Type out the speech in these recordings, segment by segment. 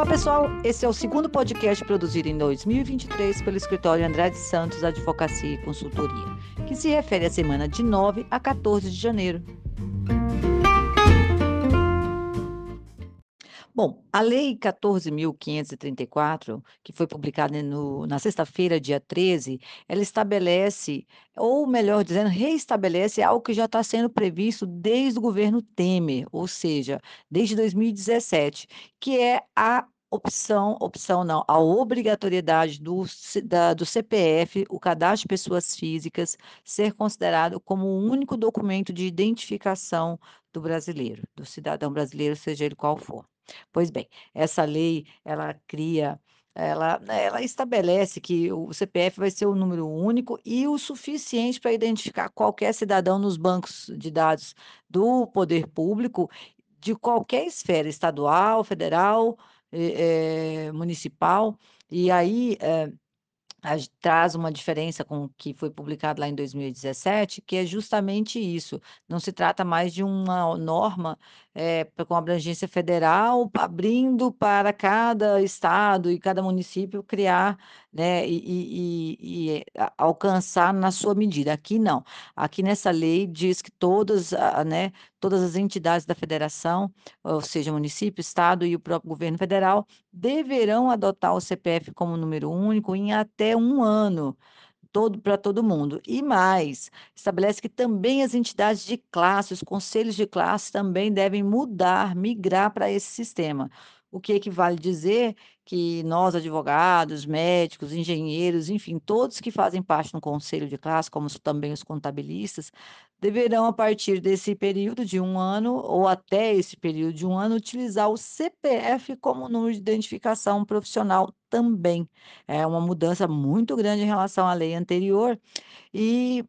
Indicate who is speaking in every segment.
Speaker 1: Olá, pessoal. Esse é o segundo podcast produzido em 2023 pelo escritório Andrade Santos Advocacia e Consultoria, que se refere à semana de 9 a 14 de janeiro. Bom, a Lei 14.534, que foi publicada no, na sexta-feira, dia 13, ela estabelece, ou melhor dizendo, reestabelece algo que já está sendo previsto desde o governo Temer, ou seja, desde 2017, que é a opção, opção não, a obrigatoriedade do, da, do CPF, o cadastro de pessoas físicas, ser considerado como o único documento de identificação do brasileiro, do cidadão brasileiro, seja ele qual for. Pois bem, essa lei, ela cria ela, ela estabelece que o CPF vai ser o número único e o suficiente para identificar qualquer cidadão nos bancos de dados do poder público, de qualquer esfera, estadual, federal, eh, municipal. E aí, eh, traz uma diferença com o que foi publicado lá em 2017, que é justamente isso. Não se trata mais de uma norma é, com abrangência federal, abrindo para cada estado e cada município criar né, e, e, e, alcançar na sua medida. Aqui não. Aqui nessa lei diz que todas, né, todas as entidades da federação, ou seja, município, estado e o próprio governo federal, deverão adotar o CPF como número único em até um ano todo para todo mundo. E mais, estabelece que também as entidades de classe, os conselhos de classe também devem mudar, migrar para esse sistema. O que equivale dizer que nós, advogados, médicos, engenheiros, enfim, todos que fazem parte do conselho de classe, como também os contabilistas, deverão, a partir desse período de um ano, ou até esse período de um ano, utilizar o CPF como número de identificação profissional também. É uma mudança muito grande em relação à lei anterior. E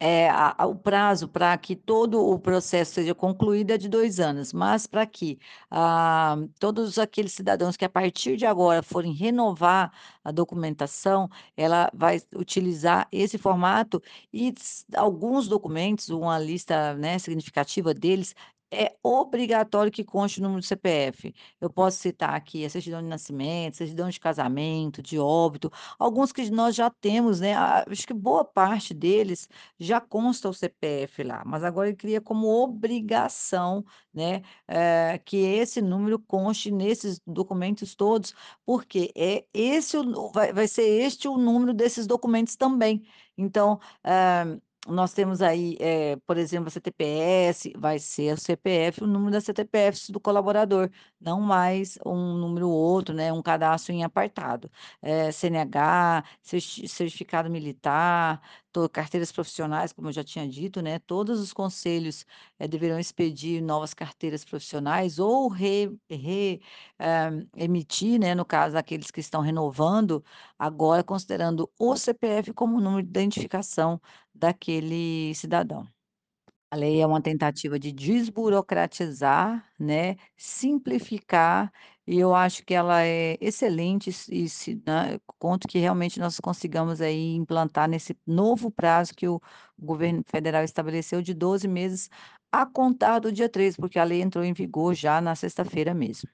Speaker 1: é, a, a, o prazo para que todo o processo seja concluído é de dois anos, mas para que ah, todos aqueles cidadãos que a partir de agora forem renovar a documentação, ela vai utilizar esse formato e alguns documentos, uma lista né, significativa deles, é obrigatório que conste o número do CPF. Eu posso citar aqui a certidão de nascimento, certidão de casamento, de óbito, alguns que nós já temos, né? Acho que boa parte deles já consta o CPF lá, mas agora ele cria como obrigação, né, eh, que esse número conste nesses documentos todos, porque é esse vai vai ser este o número desses documentos também. Então, eh nós temos aí, eh, por exemplo, a CTPS, vai ser o CPF, o número da CTPS do colaborador, não mais um número outro, né, um cadastro em apartado. Eh, CNH, certificado militar, carteiras profissionais, como eu já tinha dito, né, todos os conselhos eh, deverão expedir novas carteiras profissionais ou re, re, eh, emitir, né, no caso, aqueles que estão renovando, agora considerando o CPF como número de identificação daquele cidadão. A lei é uma tentativa de desburocratizar, né, simplificar, e eu acho que ela é excelente e se né, conto que realmente nós consigamos aí implantar nesse novo prazo que o governo federal estabeleceu de 12 meses a contar do dia 13, porque a lei entrou em vigor já na sexta-feira mesmo.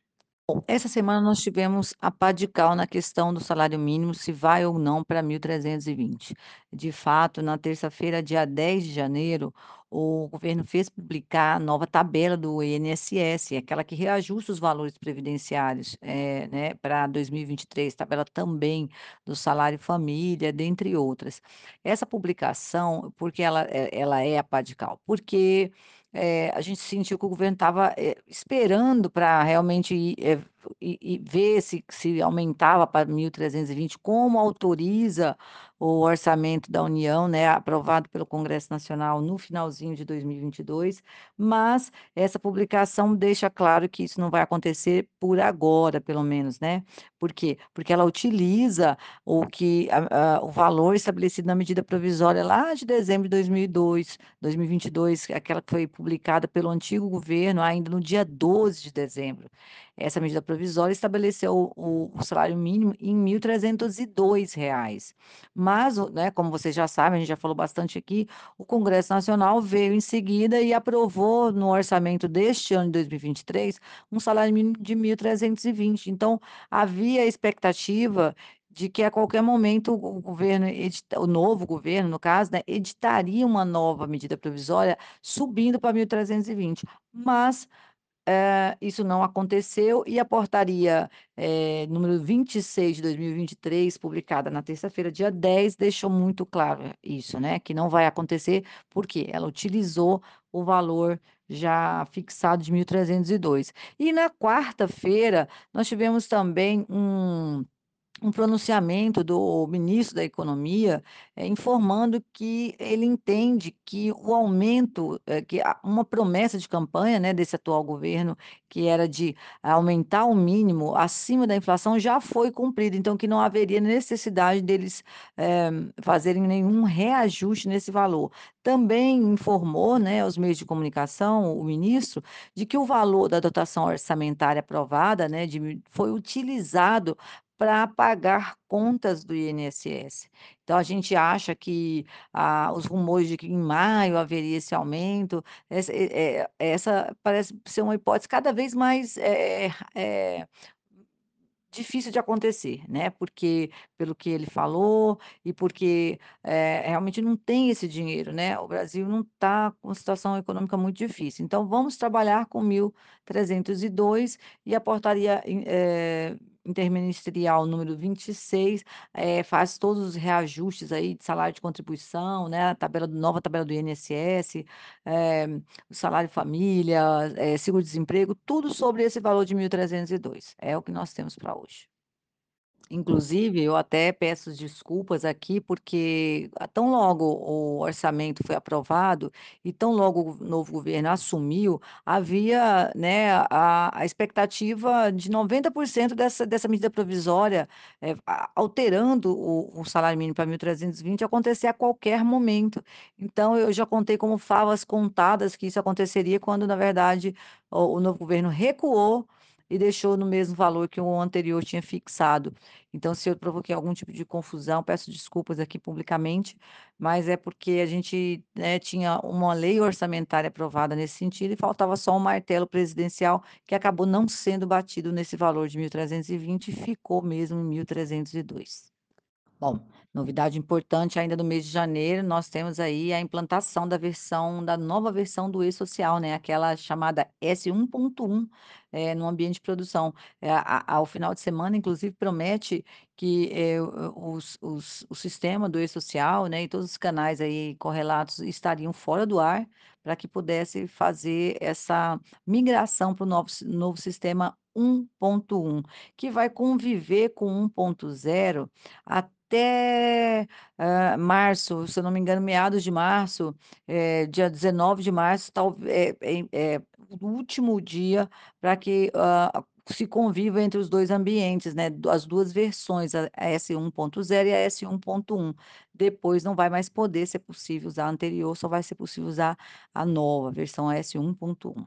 Speaker 1: Bom, essa semana nós tivemos a pá de cal na questão do salário mínimo, se vai ou não para 1.320. De fato, na terça-feira, dia 10 de janeiro, o governo fez publicar a nova tabela do INSS, aquela que reajusta os valores previdenciários é, né, para 2023, tabela também do salário família, dentre outras. Essa publicação, porque ela, é, ela é a pá de cal? Porque eh, a gente sentiu que o governo estava, eh, esperando para realmente ir, eh, e e ver se se aumentava para 1.320, como autoriza o orçamento da União, né, aprovado pelo Congresso Nacional no finalzinho de 2022, mas essa publicação deixa claro que isso não vai acontecer por agora, pelo menos, né, Por quê? Porque ela utiliza o que a a o valor estabelecido na medida provisória lá de dezembro de 2002, 2022, aquela que foi publicada pelo antigo governo ainda no dia 12 de dezembro. Essa medida provisória estabeleceu o o salário mínimo em R$ 1.302. Mas né, como vocês já sabem, a gente já falou bastante aqui, o Congresso Nacional veio em seguida e aprovou no orçamento deste ano de 2023, um salário mínimo de 1.320. Então, havia expectativa de que a qualquer momento o o governo edita o novo governo, no caso, né, editaria uma nova medida provisória subindo para 1.320, mas, eh, isso não aconteceu e a portaria, eh, número 26 de 2023, publicada na terça-feira, dia 10, deixou muito claro isso, né, que não vai acontecer, porque ela utilizou o valor já fixado de 1.302. E na quarta-feira, nós tivemos também um um pronunciamento do ministro da Economia, eh, informando que ele entende que o aumento, eh, que uma promessa de campanha, né, desse atual governo, que era de aumentar o mínimo acima da inflação, já foi cumprido, então que não haveria necessidade deles, eh, fazerem nenhum reajuste nesse valor. Também informou, né, aos meios de comunicação, o ministro, de que o valor da dotação orçamentária aprovada, né, de foi utilizado para pagar contas do INSS. Então a gente acha que, ah, os rumores de que em maio haveria esse aumento, essa eh, essa parece ser uma hipótese cada vez mais, eh eh, difícil de acontecer, né, porque pelo que ele falou e porque, eh, realmente não tem esse dinheiro, né, o Brasil não está com situação econômica muito difícil. Então vamos trabalhar com 1.302 e a portaria eh, interministerial número 26, eh, faz todos os reajustes aí de salário de contribuição, né, tabela nova tabela do INSS, eh, o salário família, eh, seguro-desemprego, tudo sobre esse valor de 1.302. É o que nós temos para hoje. Inclusive, eu até peço desculpas aqui, porque a tão logo o orçamento foi aprovado e tão logo o novo governo assumiu, havia, né, a a expectativa de 90% dessa dessa medida provisória, a alterando o o salário mínimo para 1.320 acontecer a qualquer momento. Então eu já contei como favas contadas que isso aconteceria quando na verdade o o novo governo recuou e deixou no mesmo valor que o anterior tinha fixado. Então se eu provoquei algum tipo de confusão, peço desculpas aqui publicamente, mas é porque a gente, né, tinha uma lei orçamentária aprovada nesse sentido e faltava só um martelo presidencial, que acabou não sendo batido nesse valor de 1.320 e ficou mesmo em 1.302. Bom, novidade importante ainda no mês de janeiro, nós temos aí a implantação da versão da nova versão do e-social, né, aquela chamada S1.1, eh, no ambiente de produção. A ao final de semana, inclusive, promete que, o os os o sistema do e-social, né, e todos os canais aí correlatos estariam fora do ar, para que pudesse fazer essa migração para o novo novo sistema 1.1, que vai conviver com 1.0 até, hã, março, se eu não me engano, meados de março, eh, dia 19 de março, tal eh eh, o último dia para que, hã, se conviva entre os 2 ambientes, né, as 2 versões, a a S1.0 e a S1.1. Depois não vai mais poder ser possível usar a anterior, só vai ser possível usar a nova versão S1.1.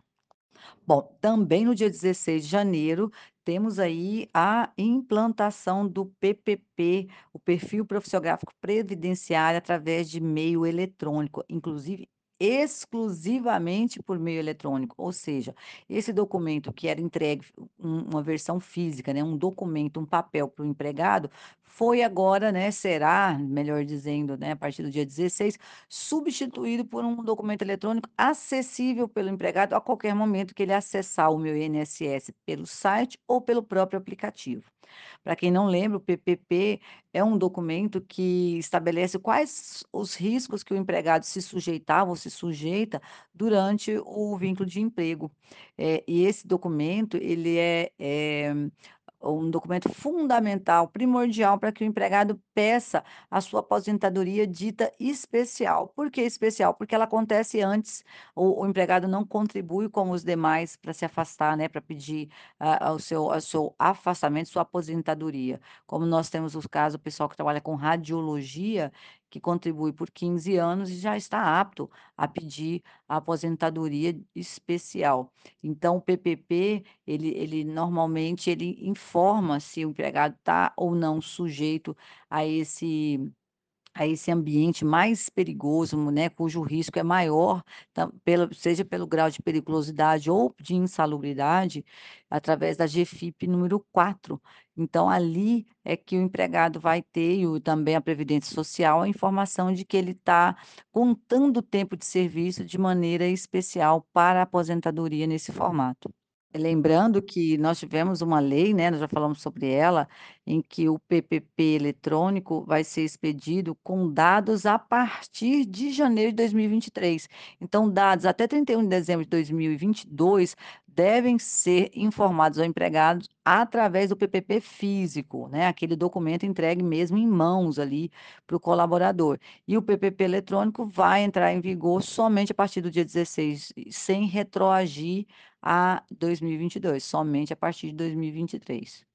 Speaker 1: Bom, também no dia 16 de janeiro, temos aí a implantação do PPP, o Perfil Profissiográfico Previdenciário, através de meio eletrônico, inclusive exclusivamente por meio eletrônico, ou seja, esse documento que era entregue um uma versão física, né, um documento, um papel para o empregado, foi agora, né, será, melhor dizendo, né, a partir do dia 16, substituído por um documento eletrônico acessível pelo empregado a qualquer momento que ele acessar o Meu INSS pelo site ou pelo próprio aplicativo. Para quem não lembra, o PPP é um documento que estabelece quais os riscos que o empregado se sujeitava ou se sujeita durante o vínculo de emprego. Eh, e esse documento ele é é um documento fundamental, primordial para que o empregado peça a sua aposentadoria dita especial. Por que especial? Porque ela acontece antes, o o empregado não contribui como os demais para se afastar, né, para pedir, ah, o seu o seu afastamento, sua aposentadoria. Como nós temos os casos, o pessoal que trabalha com radiologia, que contribui por 15 anos e já está apto a pedir a aposentadoria especial. Então o PPP, ele ele normalmente ele informa se o empregado está ou não sujeito a esse a esse ambiente mais perigoso, né, cujo risco é maior, seja pelo grau de periculosidade ou de insalubridade, através da GFIP número 4. Então ali é que o empregado vai ter, e também a previdência social, a informação de que ele está contando o tempo de serviço de maneira especial para a aposentadoria nesse formato. Lembrando que nós tivemos uma lei, né, nós já falamos sobre ela, em que o PPP eletrônico vai ser expedido com dados a partir de janeiro de 2023. Então, dados até 31 de dezembro de 2022 devem ser informados ao empregado através do PPP físico, né, aquele documento entregue mesmo em mãos ali para o colaborador. E o PPP eletrônico vai entrar em vigor somente a partir do dia 16, sem retroagir a 2022, somente a partir de 2023.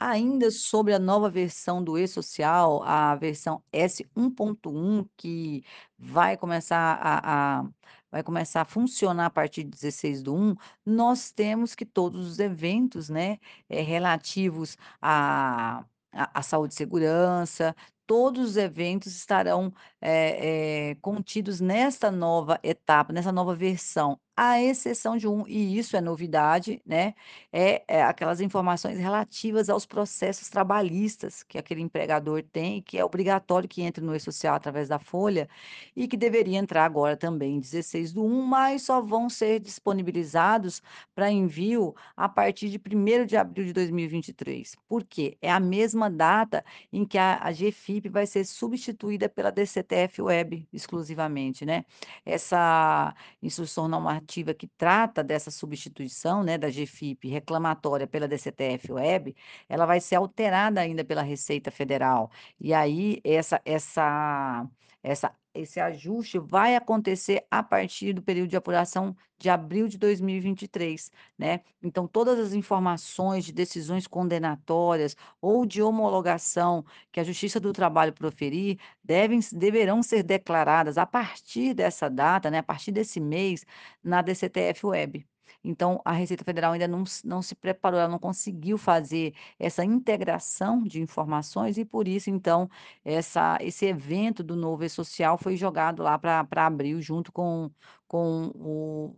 Speaker 1: Ainda sobre a nova versão do E-Social, a versão S1.1, que vai começar a a vai começar a funcionar a partir de 16/1, nós temos que todos os eventos, né, eh, relativos à à saúde e segurança, todos os eventos estarão, eh eh, contidos nesta nova etapa, nessa nova versão, à exceção de um, e isso é novidade, né, é é aquelas informações relativas aos processos trabalhistas que aquele empregador tem, que é obrigatório que entre no E-Social através da folha, e que deveria entrar agora também em 16/1, mas só vão ser disponibilizados para envio a partir de 1º de abril de 2023. Por quê? É a mesma data em que a a GFIP vai ser substituída pela DCTF-Web exclusivamente, né. Essa instrução normativa que trata dessa substituição, né, da GFIP reclamatória pela DCTF-Web, ela vai ser alterada ainda pela Receita Federal. E aí essa essa essa esse ajuste vai acontecer a partir do período de apuração de abril de 2023, né. Então todas as informações de decisões condenatórias ou de homologação que a Justiça do Trabalho proferir, devem deverão ser declaradas a partir dessa data, né, a partir desse mês, na DCTF-Web. Então a Receita Federal ainda não não se preparou, ela não conseguiu fazer essa integração de informações e por isso então, essa esse evento do novo E-Social foi jogado lá para abril junto com com o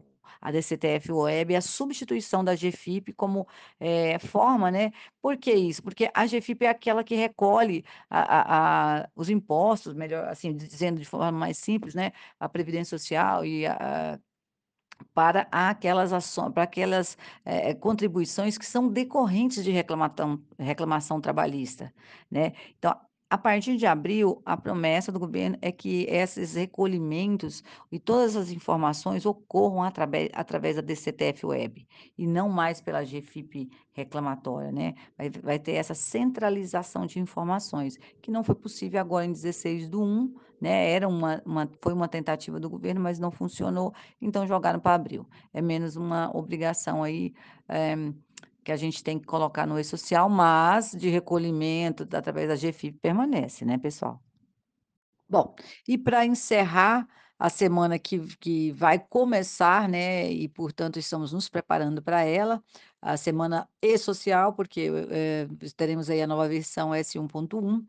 Speaker 1: o a DCTF-Web e a substituição da GFIP como, eh, forma, né. Por que isso? Porque a GFIP é aquela que recolhe a a a os impostos, melhor assim, dizendo de forma mais simples, né, a previdência social e a para aquelas açõ para aquelas, eh, contribuições que são decorrentes de reclamatão reclamação trabalhista, né. Então, a partir de abril, a promessa do governo é que esses recolhimentos e todas as informações ocorram atrabe através da DCTF-Web, e não mais pela GFIP reclamatória, né. Vai vai ter essa centralização de informações, que não foi possível agora em 16/1, né, era uma uma foi uma tentativa do governo, mas não funcionou, então jogaram para abril. É menos uma obrigação aí, eh, que a gente tem que colocar no E-Social, mas de recolhimento através da GFIP permanece, né, pessoal. Bom, e para encerrar a semana que que vai começar, né, e portanto estamos nos preparando para ela, a semana E-Social, porque, eh, teremos aí a nova versão S1.1,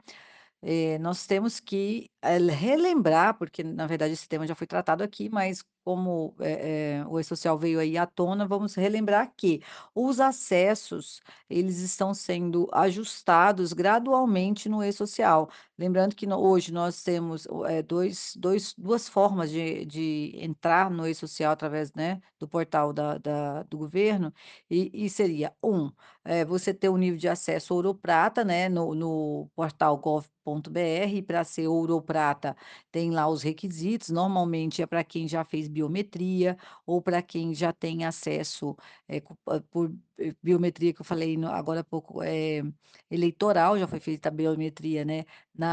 Speaker 1: eh, nós temos que, eh, relembrar, porque na verdade esse tema já foi tratado aqui, mas como, eh, o E-Social veio aí à tona, vamos relembrar que os acessos, eles estão sendo ajustados gradualmente no E-Social. Lembrando que no hoje nós temos eh, dois dois duas formas de de entrar no E-Social através, né, do portal da da do governo, e e seria: 1, eh, você ter o nível de acesso ouro ou prata, né, no no portal gov.br, para ser ouro ou prata tem lá os requisitos, normalmente é para quem já fez biometria, ou para quem já tem acesso é, por biometria, que eu falei agora há pouco, é, eleitoral, já foi feita a biometria né, na,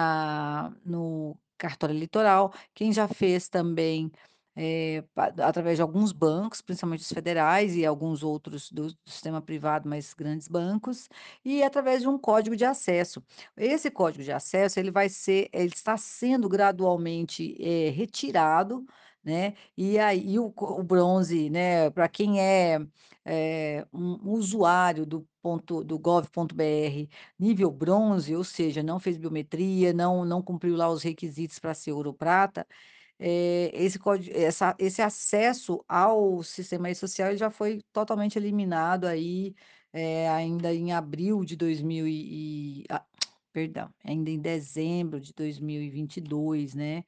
Speaker 1: no cartório eleitoral, quem já fez também é, através de alguns bancos, principalmente os federais e alguns outros do, sistema privado, mas grandes bancos, e através de um código de acesso. Esse código de acesso ele vai ser, ele está sendo gradualmente é, retirado, né? E aí o, o bronze, né? Para quem é, é um usuário do gov.br nível bronze, ou seja, não fez biometria, não não cumpriu lá os requisitos para ser ouro prata, eh, esse essa esse acesso ao sistema social já foi totalmente eliminado aí, eh, ainda em abril de 2000 e e ah, perdão, ainda em dezembro de 2022, né,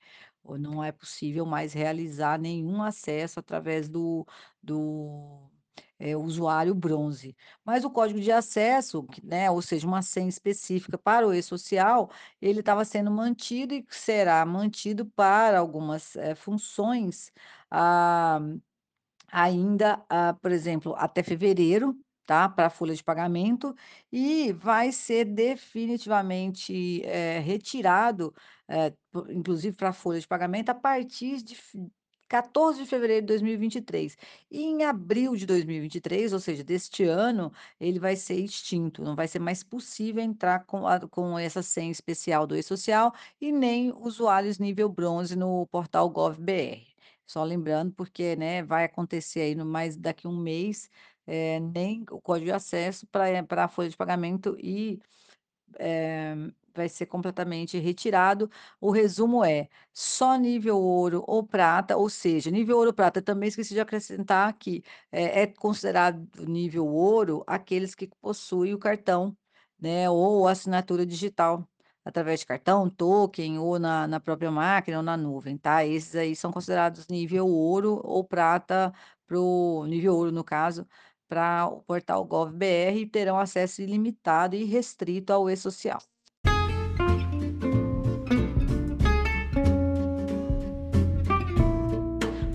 Speaker 1: não é possível mais realizar nenhum acesso através do do, eh, usuário bronze. Mas o código de acesso, né, ou seja, uma senha específica para o e-social, ele estava sendo mantido e será mantido para algumas, eh, funções, ah, ainda, ah, por exemplo, até fevereiro, tá, para a folha de pagamento, e vai ser definitivamente, eh, retirado, eh, inclusive para a folha de pagamento, a partir de 14 de fevereiro de 2023. E em abril de 2023, ou seja, deste ano, ele vai ser extinto, não vai ser mais possível entrar com a com essa senha especial do e-social e nem usuários nível bronze no portal gov.br. Só lembrando, porque, né, vai acontecer aí no mais daqui um mês, eh, nem o código de acesso para para a folha de pagamento e eh, vai ser completamente retirado. O resumo é: só nível ouro ou prata, ou seja, nível ouro ou prata, também esqueci de acrescentar que é é considerado nível ouro aqueles que possuem o cartão, né, ou assinatura digital, através de cartão, token ou na na própria máquina ou na nuvem, tá? Esses aí são considerados nível ouro ou prata para o nível ouro, no caso, para o portal gov.br e terão acesso ilimitado e restrito ao e-social.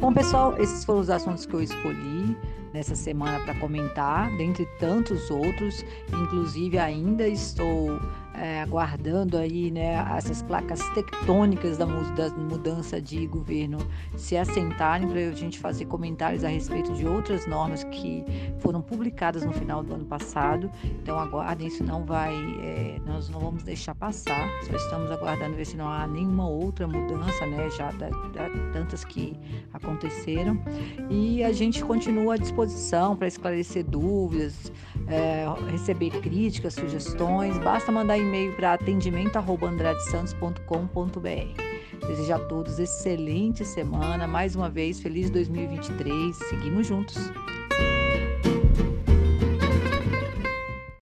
Speaker 1: Bom, pessoal, esses foram os assuntos que eu escolhi nessa semana para comentar, dentre tantos outros. Inclusive, ainda estou é, aguardando aí, né, essas placas tectônicas da, da mudança de governo se assentarem para a gente fazer comentários a respeito de outras normas que foram publicadas no final do ano passado. Então aguardem, isso não vai, é, nós não vamos deixar passar. Só estamos aguardando ver se não há nenhuma outra mudança, né, já da, da tantas que aconteceram. E a gente continua à disposição para esclarecer dúvidas, é, receber críticas, sugestões. Basta mandar e-mail para atendimento@andradesantos.com.br. Desejo a todos excelente semana, mais uma vez feliz 2023. Seguimos juntos.